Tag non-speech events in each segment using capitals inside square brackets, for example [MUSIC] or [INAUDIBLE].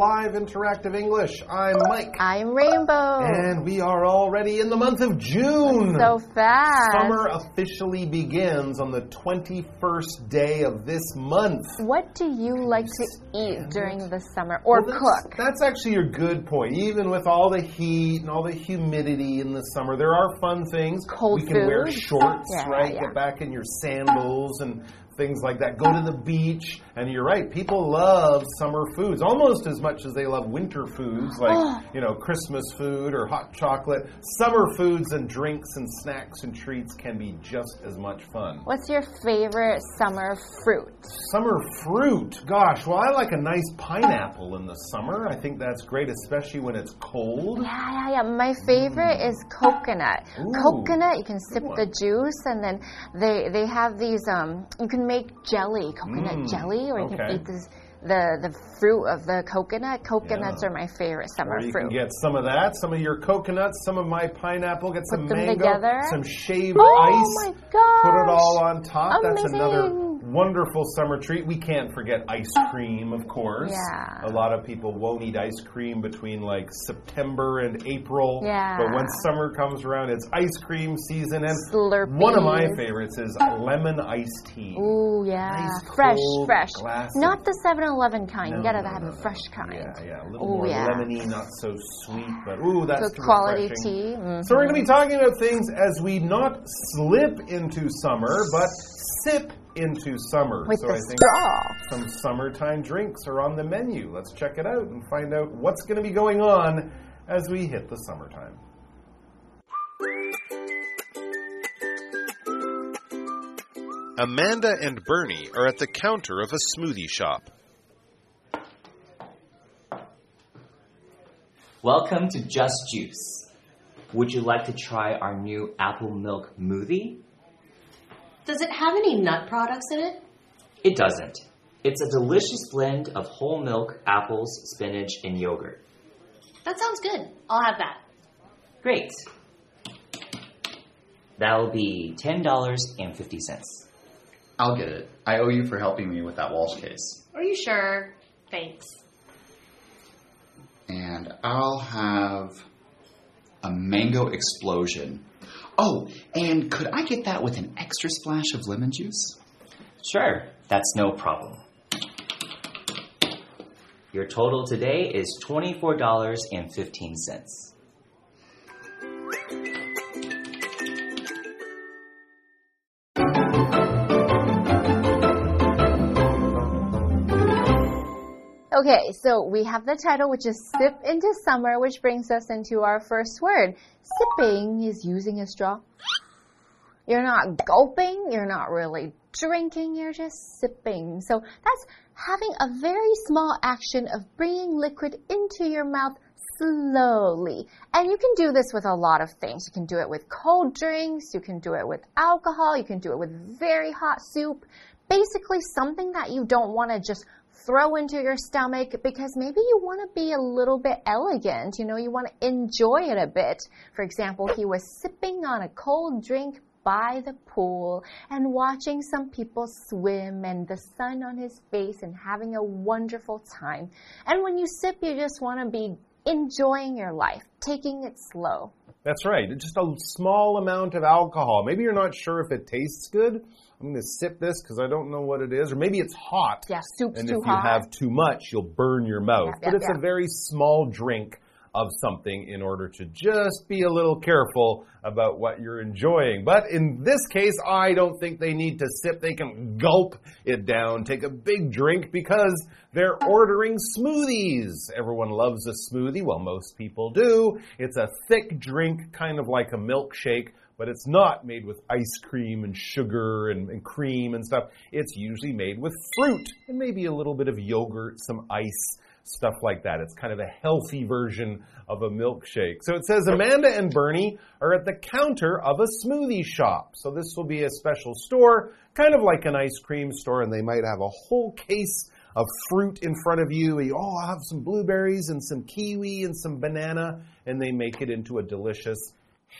Live Interactive English. I'm Mike. I'm Rainbow. And we are already in the month of June. So fast. Summer officially begins on the 21st day of this month. What do you like to eat during the summer or Well, cook? That's, that's actually a good point. Even with all the heat and all the humidity in the summer, there are fun things. Cold we can wear shorts, Yeah, right? yeah. Get back in your sandals and things like that. Go to the beach, and you're right. People love summer foods almost as much as they love winter foods, like you know Christmas food or hot chocolate. Summer foods and drinks and snacks and treats can be just as much fun. What's your favorite summer fruit? Summer fruit. Gosh, well, I like a nice pineapple in the summer. I think that's great, especially when it's cold. Yeah, yeah, yeah. My favorite is coconut. Ooh. Coconut, you can sip the juice, and then they they have these. Um, you can make jelly, coconut Mm, jelly, or you okay. can eat this, the the fruit of the coconut. Coconuts Yeah. are my favorite summer Or you fruit. can get some of that, some of your coconuts, some of my pineapple, get some mango, together. some shaved oh ice. Put it all on top. That's another wonderful summer treat. We can't forget ice cream, of course. Yeah. A lot of people won't eat ice cream between like September and April. Yeah. But when summer comes around, it's ice cream season. And Slurpees. one of my favorites is lemon iced tea. Ooh, yeah. Nice, fresh, fresh. glass Not the 7 Eleven kind. No, you gotta no, have no, no. fresh kind. Yeah, yeah. A little Ooh, more yeah. lemony, not so sweet, but ooh, that's Good quality refreshing. tea. Mhm. So we're going to be talking about things as we not slip into summer, but sip into summer. With so the I think straw. some summertime drinks are on the menu. Let's check it out and find out what's going to be going on as we hit the summertime. Amanda and Bernie are at the counter of a smoothie shop. Welcome to Just Juice. Would you like to try our new apple milk smoothie? Does it have any nut products in it? It doesn't. It's a delicious blend of whole milk, apples, spinach, and yogurt. That sounds good. I'll have that. Great. That'll be $10.50. I'll get it. I owe you for helping me with that Walsh case. Are you sure? Thanks. And I'll have a mango explosion. Oh, and could I get that with an extra splash of lemon juice? Sure, that's no problem. Your total today is $24.15. Okay, so we have the title, which is Sip into Summer, which brings us into our first word. Sipping is using a straw. You're not gulping, you're not really drinking, you're just sipping. So that's having a very small action of bringing liquid into your mouth slowly. And you can do this with a lot of things. You can do it with cold drinks, you can do it with alcohol, you can do it with very hot soup. Basically, something that you don't want to just throw into your stomach because maybe you want to be a little bit elegant. You know, you want to enjoy it a bit. For example, he was sipping on a cold drink by the pool and watching some people swim and the sun on his face and having a wonderful time. And when you sip, you just want to be enjoying your life, taking it slow. That's right. Just a small amount of alcohol. Maybe you're not sure if it tastes good. I'm going to sip this because I don't know what it is. Or maybe it's hot. Yeah, soup's and too if you hot. have too much, you'll burn your mouth. Yeah, but yeah, it's yeah. a very small drink of something in order to just be a little careful about what you're enjoying. But in this case, I don't think they need to sip. They can gulp it down, take a big drink because they're ordering smoothies. Everyone loves a smoothie. Well, most people do. It's a thick drink, kind of like a milkshake but it's not made with ice cream and sugar and, and, cream and stuff. It's usually made with fruit and maybe a little bit of yogurt, some ice, stuff like that. It's kind of a healthy version of a milkshake. So it says Amanda and Bernie are at the counter of a smoothie shop. So this will be a special store, kind of like an ice cream store, and they might have a whole case of fruit in front of you. You all have some blueberries and some kiwi and some banana, and they make it into a delicious,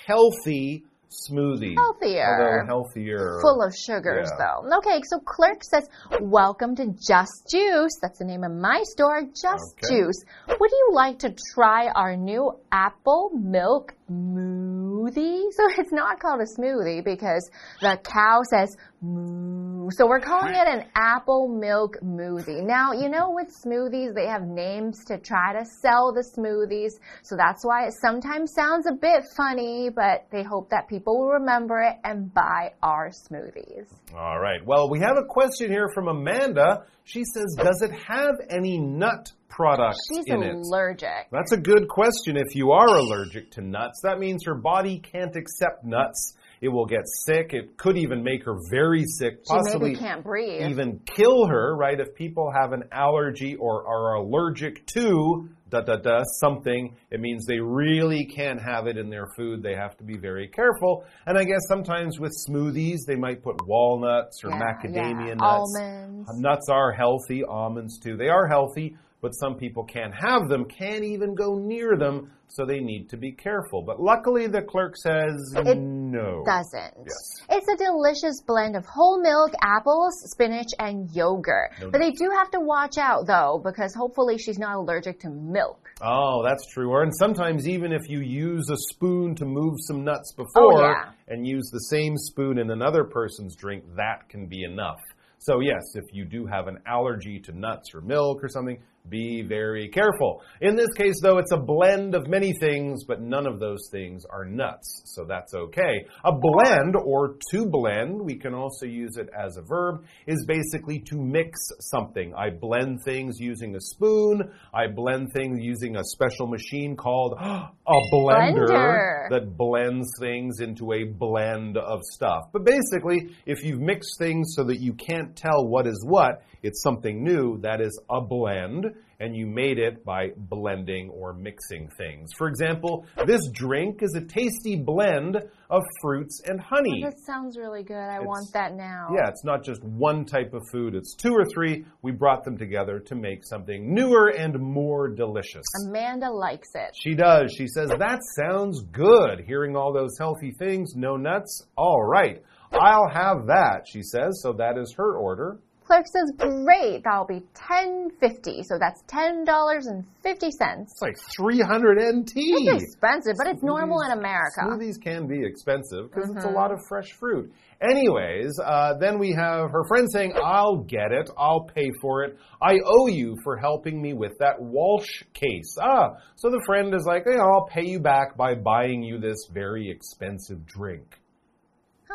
healthy, smoothie. Healthier. Healthier. Full of sugars, Yeah. though. Okay, so clerk says, Welcome to Just Juice. That's the name of my store, Just Okay. Juice. Would you like to try our new apple milk smoothie? [LAUGHS] So it's not called a smoothie because the cow says moo. So we're calling it an apple milk smoothie. Now, you know, with smoothies, they have names to try to sell the smoothies. So that's why it sometimes sounds a bit funny, but they hope that people will remember it and buy our smoothies. All right. Well, we have a question here from Amanda. She says, Does it have any nut products She's in it? allergic. That's a good question. If you are allergic to nuts, that means her body can't accept nuts. It will get sick. It could even make her very sick, possibly maybe can't breathe. even kill her, right? If people have an allergy or are allergic to da da da something, it means they really can't have it in their food. They have to be very careful. And I guess sometimes with smoothies, they might put walnuts or Yeah, macadamia yeah. nuts. Almonds. Nuts are healthy, almonds too. They are healthy, but some people can't have them, can't even go near them, so they need to be careful. But luckily, the clerk says It no. Doesn't. Yes. It's a delicious blend of whole milk, apples, spinach, and yogurt. No but they do have to watch out though, because hopefully she's not allergic to milk. Oh, that's true. Or and sometimes even if you use a spoon to move some nuts oh, before Oh, yeah. and use the same spoon in another person's drink, that can be enough. So yes, if you do have an allergy to nuts or milk or something, be very careful. In this case, though, it's a blend of many things, but none of those things are nuts, so that's okay. A blend or to blend, we can also use it as a verb, is basically to mix something. I blend things using a spoon. I blend things using a special machine called [GASPS] a blender, Blender. that blends things into a blend of stuff. But basically, if you've mixed things so that you can't tell what is what, it's something new, that is a blend, and you made it by blending or mixing things. For example, this drink is a tasty blend of fruits and honey. Oh, that sounds really good. I It's- want that now. Yeah, it's not just one type of food, it's two or three. We brought them together to make something newer and more delicious. Amanda likes it. She does. She says, That sounds good. Hearing all those healthy things, no nuts. All right. I'll have that, she says. So that is her order. Clerk says, "Great, that'll be ten fifty. So that's ten dollars and fifty cents. It's like 300 NT. It's expensive, but it's normal in America. Smoothies can be expensive because it's a Mm-hmm. lot of fresh fruit. Anyways, uh, then we have her friend saying, I'll get it. I'll pay for it. I owe you for helping me with that Walsh case. Ah, so the friend is like, yeah, I'll pay you back by buying you this very expensive drink,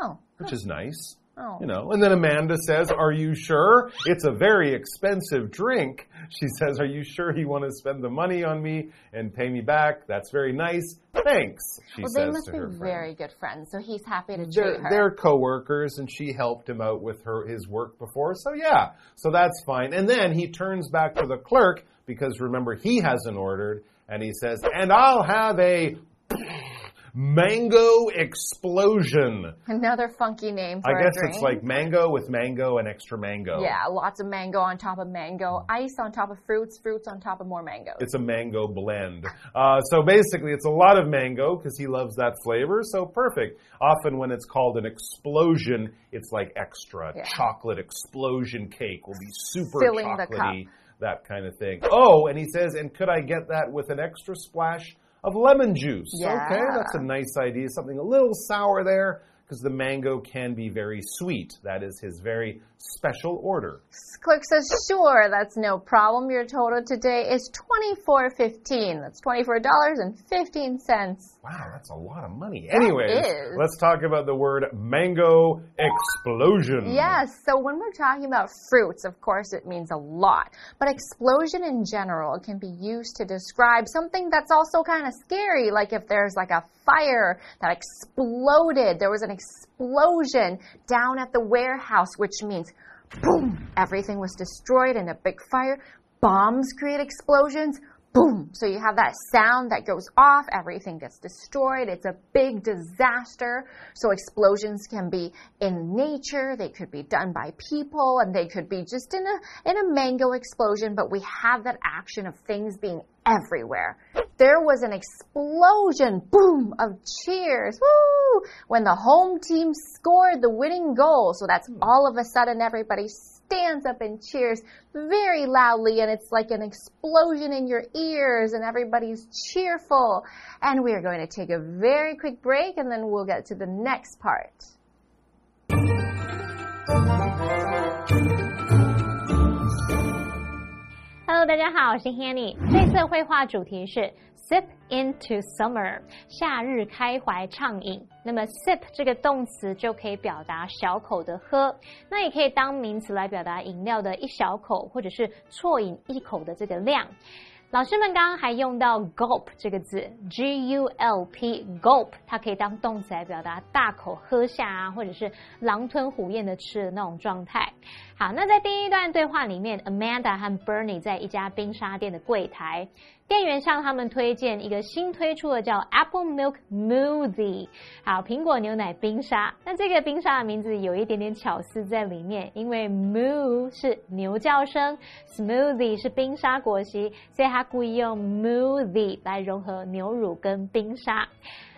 Oh, which is nice. Oh. You know, and then Amanda says, Are you sure? It's a very expensive drink. She says, Are you sure you want to spend the money on me and pay me back? That's very nice. Thanks, she Well, they must to be her very good friends, so he's happy to They're, treat her. they're co-workers and she helped him out with her his work before. So yeah, so that's fine. And then he turns back to the clerk because remember he hasn't ordered and he says, "And I'll have a mango explosion." Another funky name for I guess it's like mango with mango and extra mango. Yeah, lots of mango on top of mango, ice on top of fruits, fruits on top of more mango. It's a mango blend. Uh, so basically, it's a lot of mango because he loves that flavor. So perfect. Often, when it's called an explosion, it's like extra. Yeah. Chocolate explosion cake will be super Filling the chocolatey, that kind of thing. Oh, and he says, and could I get that with an extra splash of lemon juice? Yeah. Okay, that's a nice idea. Something a little sour there because the mango can be very sweet. That is his very special order. Clerk says, sure, that's no problem. Your total today is twenty four fifteen. That's twenty four dollars and fifteen cents. Wow, that's a lot of money. Anyways, is. let's talk about the word mango explosion. Yes, so when we're talking about fruits, of course, it means a lot. But explosion in general can be used to describe something that's also kind of scary, like if there's like a fire that exploded, there was an explosion down at the warehouse, which means boom, everything was destroyed in a big fire. Bombs create explosions. Boom. So you have that sound that goes off, everything gets destroyed. It's a big disaster. So explosions can be in nature, they could be done by people, and they could be just in a in a mango explosion, but we have that action of things being everywhere. there was an explosion, boom, of cheers, woo, when the home team scored the winning goal. So that's all of a sudden everybody stands up and cheers very loudly, and it's like an explosion in your ears, and everybody's cheerful. And we are going to take a very quick break, and then we'll get to the next part. Hello，大家好，我是 Hanny。这次的绘画主题是 Sip into summer，夏日开怀畅饮。那么 sip 这个动词就可以表达小口的喝，那也可以当名词来表达饮料的一小口，或者是啜饮一口的这个量。老师们刚刚还用到 gulp 这个字，g u l p gulp，它可以当动词来表达大口喝下啊，或者是狼吞虎咽的吃的那种状态。好，那在第一段对话里面，Amanda 和 Bernie 在一家冰沙店的柜台。店员向他们推荐一个新推出的叫 Apple Milk Smoothie，好，苹果牛奶冰沙。那这个冰沙的名字有一点点巧思在里面，因为 moo 是牛叫声，smoothie 是冰沙果昔，所以他故意用 smoothie 来融合牛乳跟冰沙。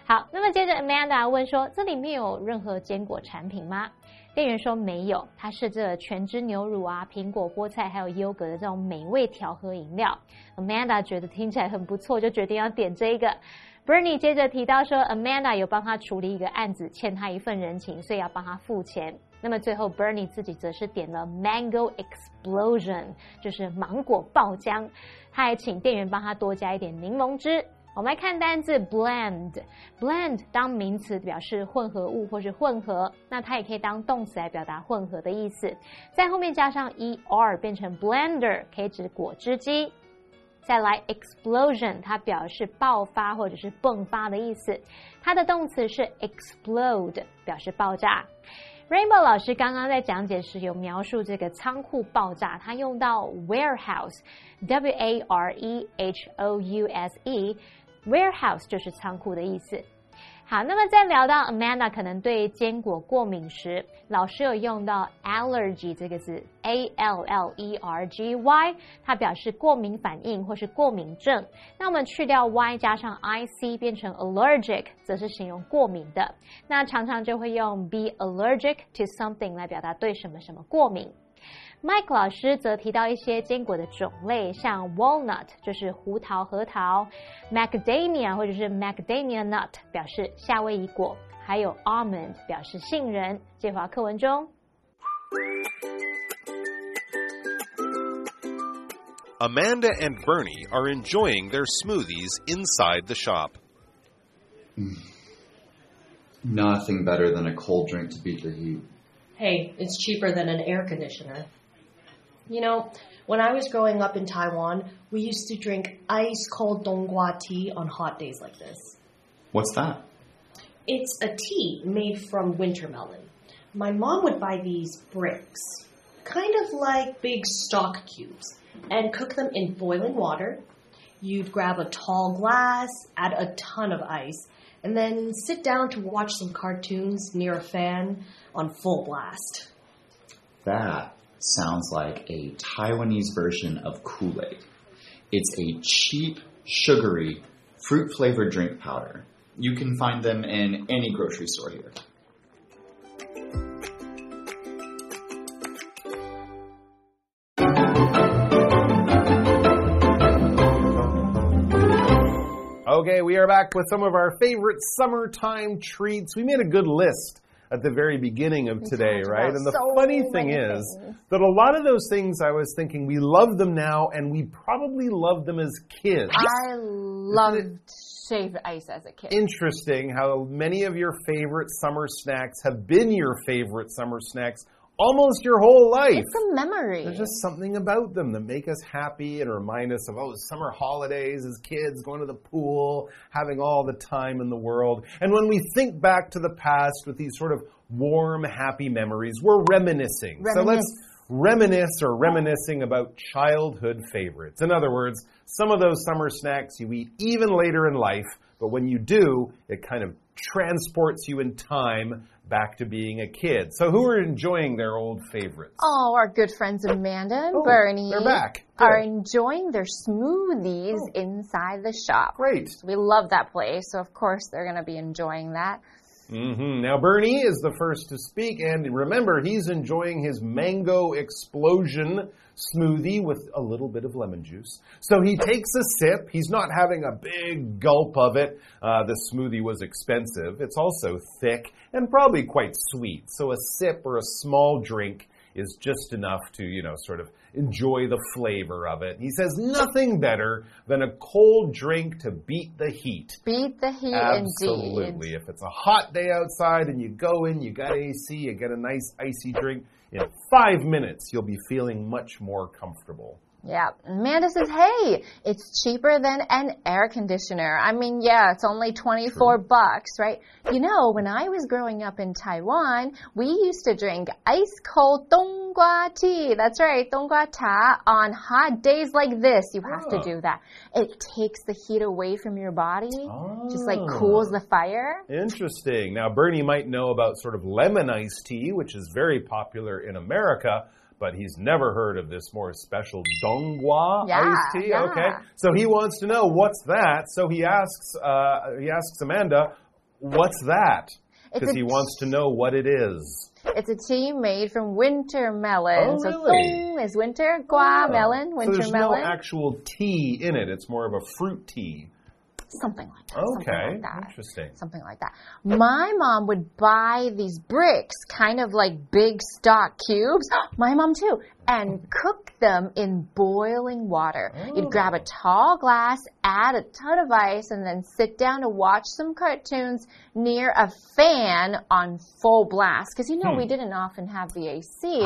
好，那么接着 Amanda 问说，这里面有任何坚果产品吗？店员说没有，他设置了全脂牛乳啊、苹果、菠菜还有优格的这种美味调和饮料。Amanda 觉得听起来很不错，就决定要点这个。Bernie 接着提到说，Amanda 有帮他处理一个案子，欠他一份人情，所以要帮他付钱。那么最后，Bernie 自己则是点了 Mango Explosion，就是芒果爆浆。他还请店员帮他多加一点柠檬汁。我们来看单字 blend，blend 当名词表示混合物或是混合，那它也可以当动词来表达混合的意思，在后面加上 er 变成 blender，可以指果汁机。再来 explosion，它表示爆发或者是迸发的意思，它的动词是 explode，表示爆炸。Rainbow 老师刚刚在讲解时有描述这个仓库爆炸，他用到 warehouse，w a r e h o u s e。Warehouse 就是仓库的意思。好，那么在聊到 Amanda 可能对坚果过敏时，老师有用到 allergy 这个字，A L L E R G Y，它表示过敏反应或是过敏症。那我们去掉 Y 加上 I C 变成 allergic，则是形容过敏的。那常常就会用 be allergic to something 来表达对什么什么过敏。Mike 老师则提到一些坚果的种类，像 walnut 就是胡桃、核桃，macadamia 或者是 macadamia nut 表示夏威夷果，还有 almond 表示杏仁。介华课文中，Amanda and Bernie are enjoying their smoothies inside the shop. Nothing better than a cold drink to beat the heat. Hey, it's cheaper than an air conditioner. You know, when I was growing up in Taiwan, we used to drink ice cold donggua tea on hot days like this. What's that? It's a tea made from winter melon. My mom would buy these bricks, kind of like big stock cubes, and cook them in boiling water. You'd grab a tall glass, add a ton of ice, and then sit down to watch some cartoons near a fan on full blast. That sounds like a Taiwanese version of Kool Aid. It's a cheap, sugary, fruit flavored drink powder. You can find them in any grocery store here. Okay, we are back with some of our favorite summertime treats. We made a good list at the very beginning of today, right? And the so funny thing is things. that a lot of those things I was thinking we love them now and we probably loved them as kids. I loved shaved ice as a kid. Interesting how many of your favorite summer snacks have been your favorite summer snacks almost your whole life. It's a memory. There's just something about them that make us happy and remind us of, oh, summer holidays as kids, going to the pool, having all the time in the world. And when we think back to the past with these sort of warm, happy memories, we're reminiscing. So let's reminisce or reminiscing about childhood favorites. In other words, some of those summer snacks you eat even later in life, but when you do, it kind of transports you in time back to being a kid. So, who are enjoying their old favorites? Oh, our good friends Amanda and Oh, Bernie they're back. are enjoying their smoothies Oh. inside the shop. Great. We love that place, so of course they're going to be enjoying that. Hmm Now, Bernie is the first to speak, and remember, he's enjoying his mango explosion smoothie with a little bit of lemon juice. So he takes a sip. He's not having a big gulp of it. Uh, the smoothie was expensive. It's also thick and probably quite sweet. So a sip or a small drink is just enough to, you know, sort of enjoy the flavor of it. He says nothing better than a cold drink to beat the heat. Beat the heat Absolutely. indeed. If it's a hot day outside and you go in, you got AC, you get a nice icy drink, in five minutes you'll be feeling much more comfortable. Yeah. Amanda says, hey, it's cheaper than an air conditioner. I mean, yeah, it's only 24 bucks, right? You know, when I was growing up in Taiwan, we used to drink ice cold donggua tea. That's right, donggua cha. On hot days like this, you have Oh. to do that. It takes the heat away from your body, just like Oh. cools the fire. Interesting. Now, Bernie might know about sort of lemon iced tea, which is very popular in America, but he's never heard of this more special Donggua Yeah, iced tea. yeah. Okay, so he wants to know what's that. So he asks, uh, he asks Amanda, "What's that?" Because he wants to know what it is. It's a tea made from winter melon. Oh, so really? dong is winter, gua Oh. melon, so winter there's melon. no actual tea in it. It's more of a fruit tea. Something like that. Okay, like that. interesting. Something like that. My mom would buy these bricks, kind of like big stock cubes. [GASPS] My mom too. And cook them in boiling water. You'd grab a tall glass, add a ton of ice, and then sit down to watch some cartoons near a fan on full blast. Because you know, we didn't often have the AC,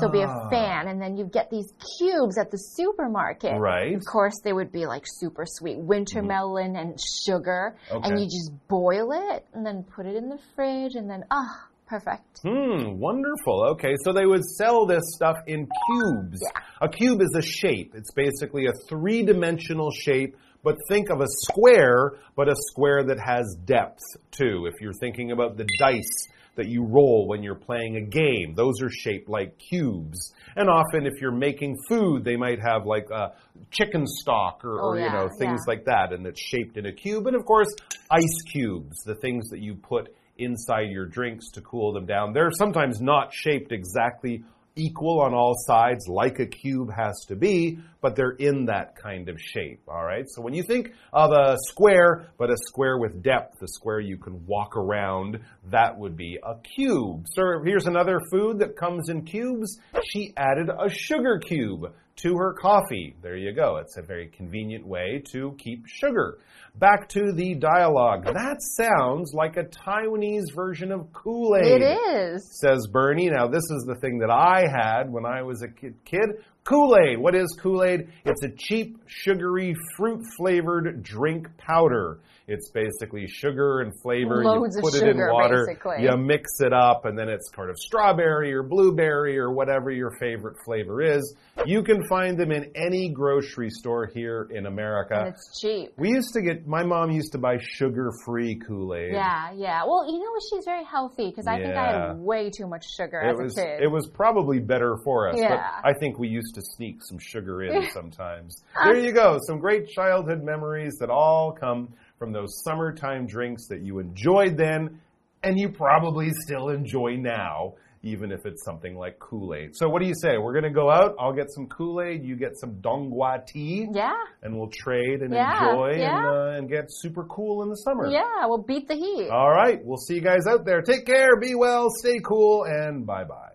so be a Hmm. Ah. fan, and then you get these cubes at the supermarket. Right. Of course, they would be like super sweet winter melon and sugar. Okay. And you just boil it and then put it in the fridge and then, ah, perfect. Hmm, wonderful. Okay, so they would sell this stuff in cubes. Yeah. A cube is a shape. It's basically a three dimensional shape, but think of a square, but a square that has depth too. If you're thinking about the dice that you roll when you're playing a game, those are shaped like cubes. And often, if you're making food, they might have like a chicken stock or, Oh, or you yeah, know, things yeah. like that, and it's shaped in a cube. And of course, ice cubes, the things that you put inside your drinks to cool them down. They're sometimes not shaped exactly equal on all sides like a cube has to be, but they're in that kind of shape, all right? So when you think of a square, but a square with depth, a square you can walk around, that would be a cube. So here's another food that comes in cubes. She added a sugar cube to her coffee. There you go. It's a very convenient way to keep sugar. Back to the dialogue. That sounds like a Taiwanese version of Kool Aid It is. says Bernie. Now, this is the thing that I had when I was a kid. Kool Aid. What is Kool Aid? It's a cheap, sugary, fruit flavored drink powder. It's basically sugar and flavor. Loads you put it in water. basically. You mix it up, and then it's kind of strawberry or blueberry or whatever your favorite flavor is. You can find them in any grocery store here in America. And it's cheap. we used to get, my mom used to buy sugar free Kool Aid. Yeah, yeah. Well, you know what? She's very healthy because I think I had way too much sugar It as was a kid. it was probably better for us, Yeah. but I think we used to sneak some sugar in sometimes. [LAUGHS] There you go, some great childhood memories that all come from those summertime drinks that you enjoyed then, and you probably still enjoy now, even if it's something like Kool Aid. So, what do you say? We're gonna go out. I'll get some Kool Aid. You get some Donggua tea, yeah, and we'll trade and Yeah, enjoy and, uh, and get super cool in the summer. yeah. We'll beat the heat. All right, we'll see you guys out there. Take care, be well, stay cool, and bye bye.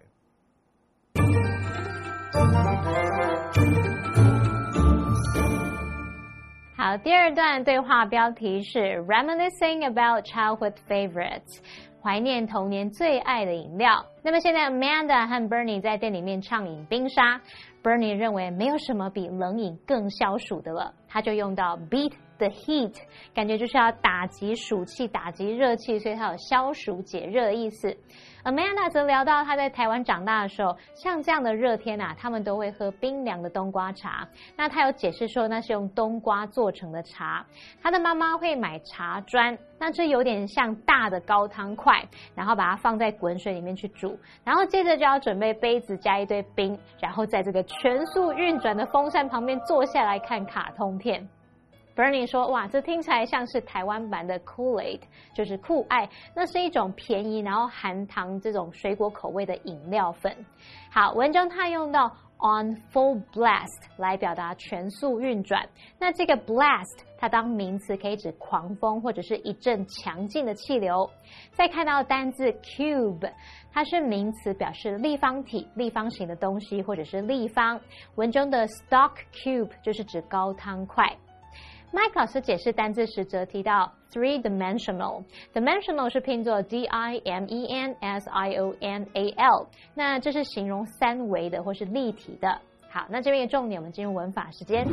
好，第二段对话标题是 Reminiscing about childhood favorites，怀念童年最爱的饮料。那么现在 Amanda 和 Bernie 在店里面畅饮冰沙，Bernie 认为没有什么比冷饮更消暑的了，他就用到 beat the heat，感觉就是要打击暑气、打击热气，所以它有消暑解热的意思。Amanda 则聊到她在台湾长大的时候，像这样的热天啊，他们都会喝冰凉的冬瓜茶。那她有解释说，那是用冬瓜做成的茶。她的妈妈会买茶砖，那这有点像大的高汤块，然后把它放在滚水里面去煮，然后接着就要准备杯子加一堆冰，然后在这个全速运转的风扇旁边坐下来看卡通片。Bernie 说：“哇，这听起来像是台湾版的 Kool-Aid，就是酷爱。那是一种便宜然后含糖这种水果口味的饮料粉。好，文中他用到 on full blast 来表达全速运转。那这个 blast 它当名词可以指狂风或者是一阵强劲的气流。再看到单字 cube，它是名词，表示立方体、立方形的东西或者是立方。文中的 stock cube 就是指高汤块。” Mike 老师解释单字时，则提到 three dimensional。dimensional 是拼作 d i m e n s i o n a l，那这是形容三维的或是立体的。好，那这边的重点，我们进入文法时间。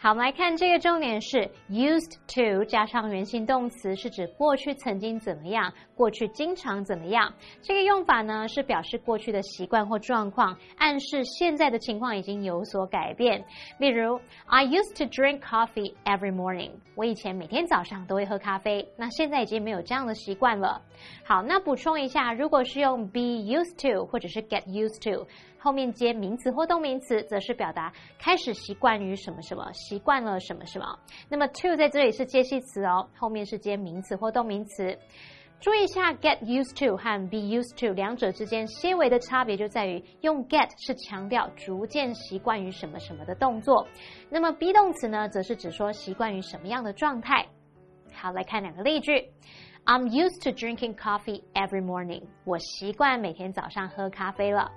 好，我们来看这个重点是 used to 加上原形动词，是指过去曾经怎么样，过去经常怎么样。这个用法呢，是表示过去的习惯或状况，暗示现在的情况已经有所改变。例如，I used to drink coffee every morning。我以前每天早上都会喝咖啡，那现在已经没有这样的习惯了。好，那补充一下，如果是用 be used to 或者是 get used to。后面接名词或动名词，则是表达开始习惯于什么什么，习惯了什么什么。那么 to 在这里是接系词哦，后面是接名词或动名词。注意一下，get used to 和 be used to 两者之间些微的差别就在于，用 get 是强调逐渐习惯于什么什么的动作，那么 be 动词呢，则是指说习惯于什么样的状态。好，来看两个例句。I'm used to drinking coffee every morning。我习惯每天早上喝咖啡了。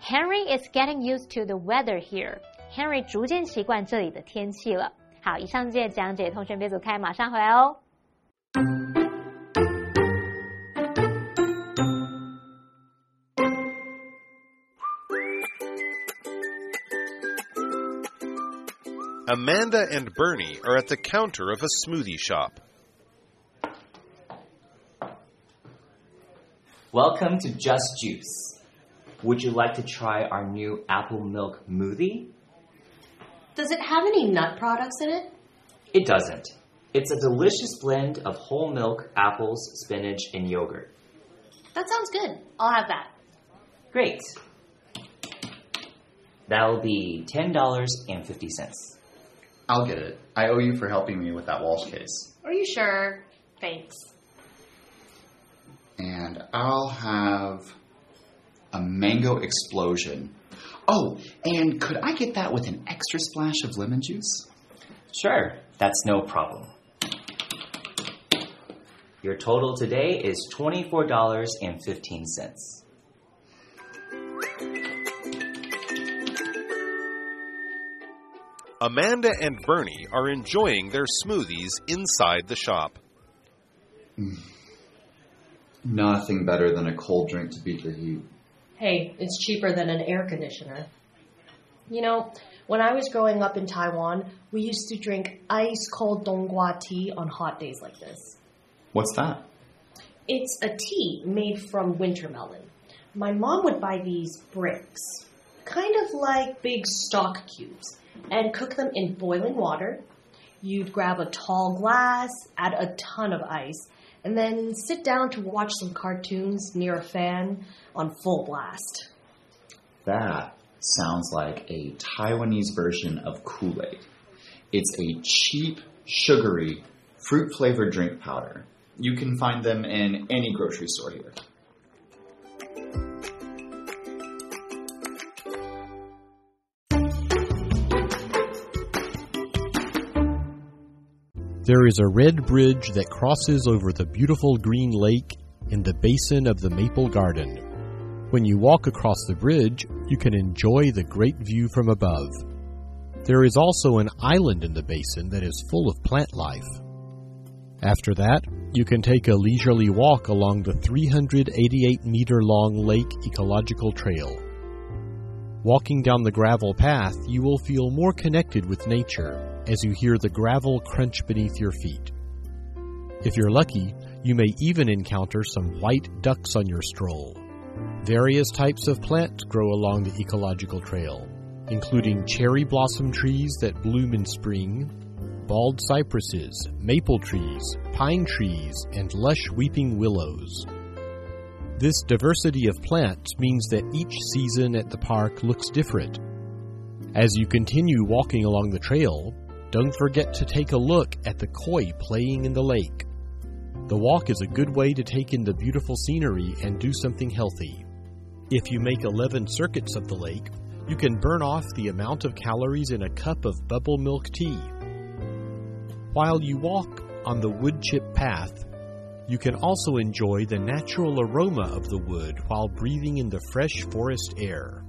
Henry is getting used to the weather here. Henry 逐渐习惯这里的天气了。好，以上节讲解，同学别走开，马上回来哦。Amanda and Bernie are at the counter of a smoothie shop. Welcome to Just Juice. Would you like to try our new apple milk smoothie? Does it have any nut products in it? It doesn't. It's a delicious blend of whole milk, apples, spinach, and yogurt. That sounds good. I'll have that. Great. That'll be $10.50. I'll get it. I owe you for helping me with that Walsh case. Are you sure? Thanks. And I'll have a mango explosion. Oh, and could I get that with an extra splash of lemon juice? Sure, that's no problem. Your total today is $24.15. Amanda and Bernie are enjoying their smoothies inside the shop. Mm. Nothing better than a cold drink to beat the heat. Hey, it's cheaper than an air conditioner. You know, when I was growing up in Taiwan, we used to drink ice cold donggua tea on hot days like this. What's that? It's a tea made from winter melon. My mom would buy these bricks, kind of like big stock cubes, and cook them in boiling water. You'd grab a tall glass, add a ton of ice, and then sit down to watch some cartoons near a fan on full blast. That sounds like a Taiwanese version of Kool Aid. It's a cheap, sugary, fruit flavored drink powder. You can find them in any grocery store here. There is a red bridge that crosses over the beautiful green lake in the basin of the Maple Garden. When you walk across the bridge, you can enjoy the great view from above. There is also an island in the basin that is full of plant life. After that, you can take a leisurely walk along the 388 meter long Lake Ecological Trail. Walking down the gravel path, you will feel more connected with nature as you hear the gravel crunch beneath your feet. If you're lucky, you may even encounter some white ducks on your stroll. Various types of plants grow along the ecological trail, including cherry blossom trees that bloom in spring, bald cypresses, maple trees, pine trees, and lush weeping willows. This diversity of plants means that each season at the park looks different. As you continue walking along the trail, don't forget to take a look at the koi playing in the lake. The walk is a good way to take in the beautiful scenery and do something healthy. If you make 11 circuits of the lake, you can burn off the amount of calories in a cup of bubble milk tea. While you walk on the wood chip path, you can also enjoy the natural aroma of the wood while breathing in the fresh forest air.